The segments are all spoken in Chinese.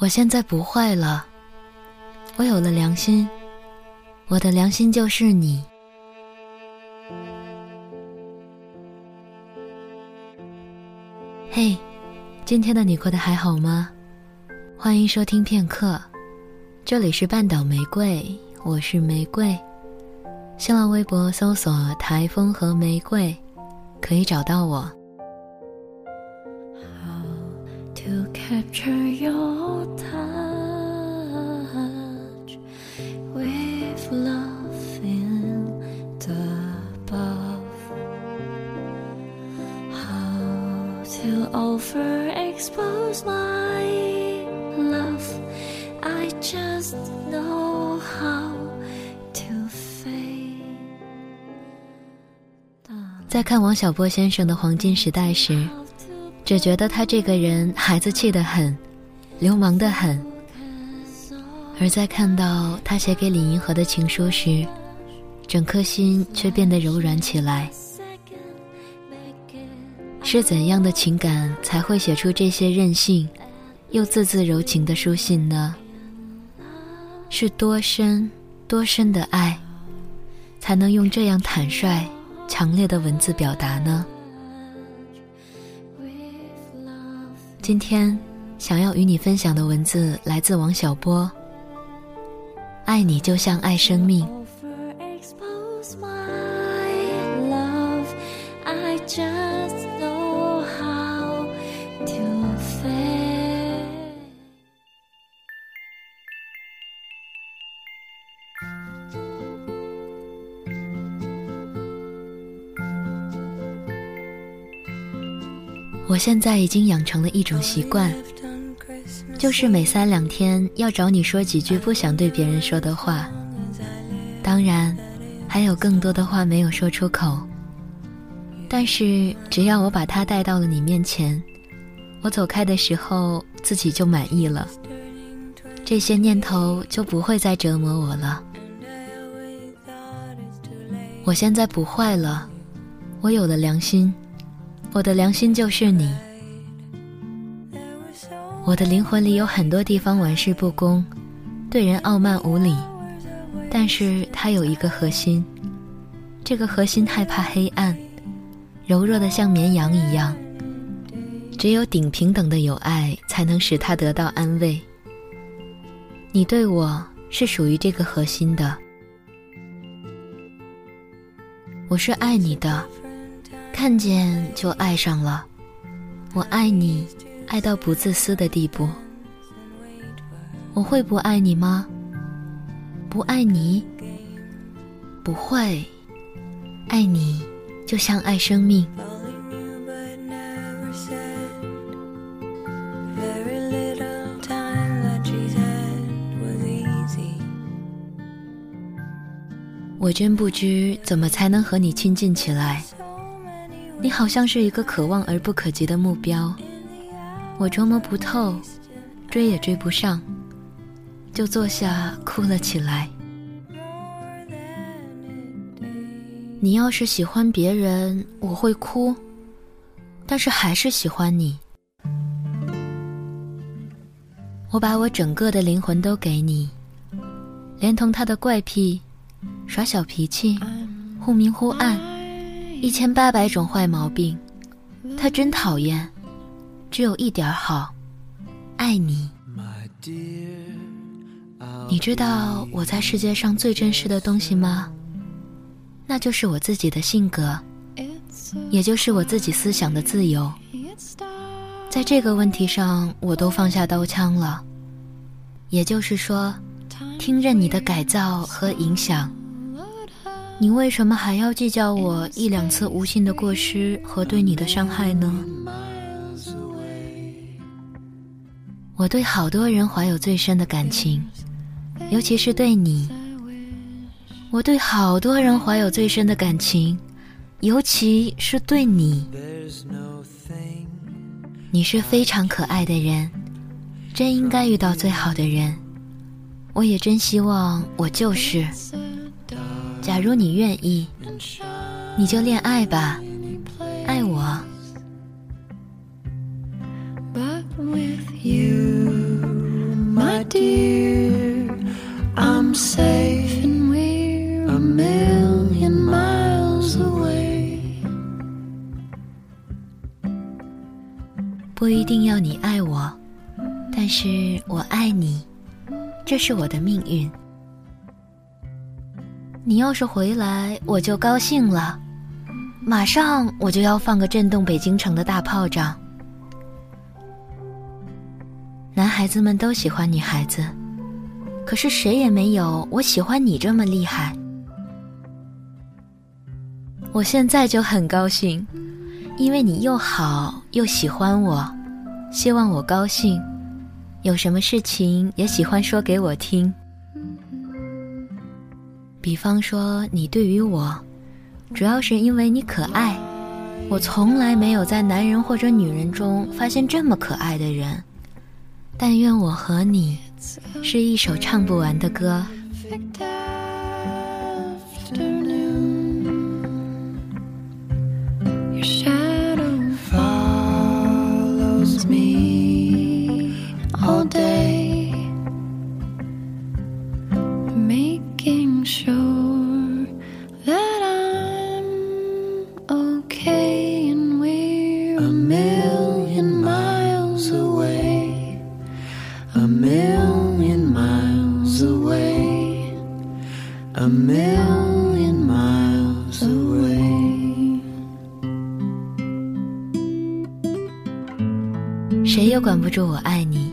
我现在不坏了，我有了良心，我的良心就是你。嘿，今天的你过得还好吗？欢迎收听片刻，这里是半岛玫瑰，我是玫瑰。新浪微博搜索“台风和玫瑰”，可以找到我。在看王小波先生的黄金时代时， 只觉得他这个人孩子气得很，流氓得很；而在看到他写给李银河的情书时，整颗心却变得柔软起来。是怎样的情感才会写出这些任性又字字柔情的书信呢？是多深多深的爱，才能用这样坦率、强烈的文字表达呢？今天想要与你分享的文字来自王小波。爱你就像爱生命。我现在已经养成了一种习惯，就是每三两天要找你说几句不想对别人说的话。当然，还有更多的话没有说出口。但是只要我把它带到了你面前，我走开的时候自己就满意了，这些念头就不会再折磨我了。我现在不坏了，我有了良心。我的良心就是你，我的灵魂里有很多地方玩世不恭，对人傲慢无礼，但是它有一个核心，这个核心害怕黑暗，柔弱的像绵羊一样，只有顶平等的友爱才能使它得到安慰。你对我是属于这个核心的，我是爱你的。看见就爱上了，我爱你，爱到不自私的地步。我会不爱你吗？不爱你，不会。爱你，就像爱生命。我真不知怎么才能和你亲近起来。你好像是一个可望而不可及的目标，我琢磨不透，追也追不上，就坐下哭了起来。你要是喜欢别人，我会哭，但是还是喜欢你。我把我整个的灵魂都给你，连同他的怪癖，耍小脾气，忽明忽暗。一千八百种坏毛病，他真讨厌。只有一点好，爱你。你知道我在世界上最珍视的东西吗？那就是我自己的性格，也就是我自己思想的自由。在这个问题上，我都放下刀枪了。也就是说，听任你的改造和影响。你为什么还要计较我一两次无心的过失和对你的伤害呢？我对好多人怀有最深的感情，尤其是对你。我对好多人怀有最深的感情，尤其是对你。你是非常可爱的人，真应该遇到最好的人。我也真希望我就是。假如你愿意，你就恋爱吧，爱我。But with you, my dear, I'm safe and we're a million miles away. 不一定要你爱我，但是我爱你，这是我的命运。你要是回来，我就高兴了，马上我就要放个震动北京城的大炮仗。男孩子们都喜欢女孩子，可是谁也没有我喜欢你这么厉害。我现在就很高兴，因为你又好又喜欢我，希望我高兴，有什么事情也喜欢说给我听。比方说，你对于我，主要是因为你可爱。我从来没有在男人或者女人中发现这么可爱的人。但愿我和你是一首唱不完的歌。管不住我爱你，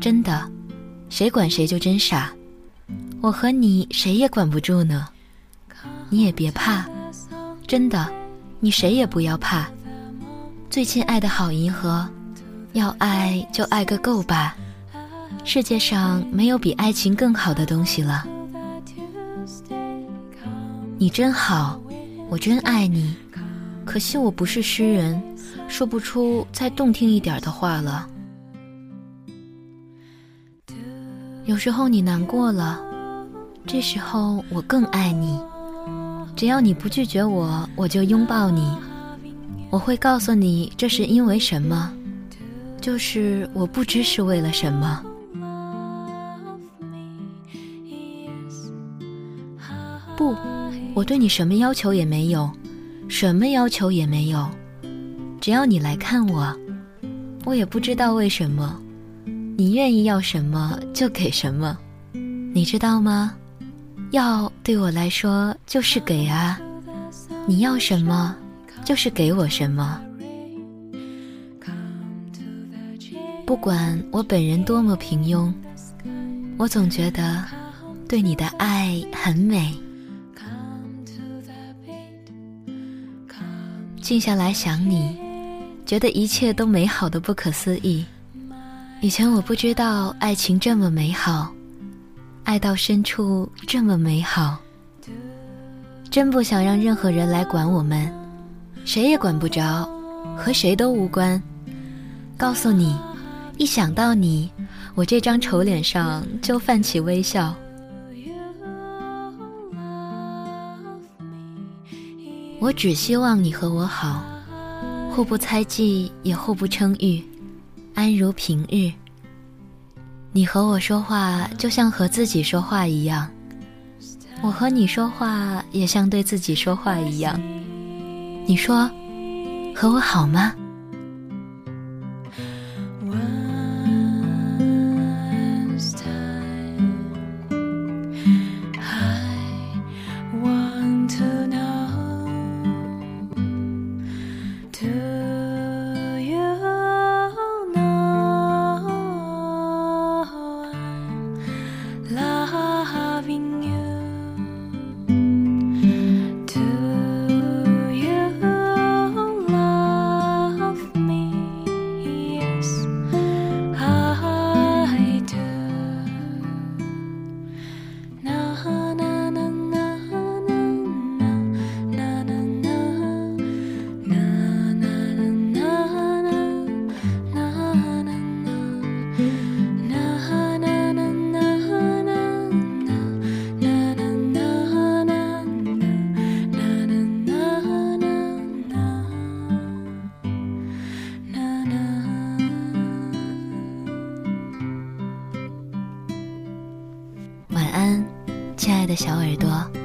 真的，谁管谁就真傻。我和你谁也管不住呢，你也别怕，真的，你谁也不要怕。最亲爱的好银河，要爱就爱个够吧。世界上没有比爱情更好的东西了。你真好，我真爱你。可惜我不是诗人，说不出再动听一点的话了。有时候你难过了，这时候我更爱你。只要你不拒绝我，我就拥抱你。我会告诉你这是因为什么，就是我不知是为了什么。不，我对你什么要求也没有，什么要求也没有，只要你来看我，我也不知道为什么，你愿意要什么就给什么，你知道吗？要对我来说就是给啊，你要什么就是给我什么，不管我本人多么平庸，我总觉得对你的爱很美。静下来想你，觉得一切都美好的不可思议。以前我不知道爱情这么美好，爱到深处这么美好。真不想让任何人来管我们，谁也管不着，和谁都无关。告诉你，一想到你，我这张丑脸上就泛起微笑。我只希望你和我好，互不猜忌，也互不称誉，安如平日。你和我说话就像和自己说话一样，我和你说话也像对自己说话一样。你说，和我好吗？小耳朵。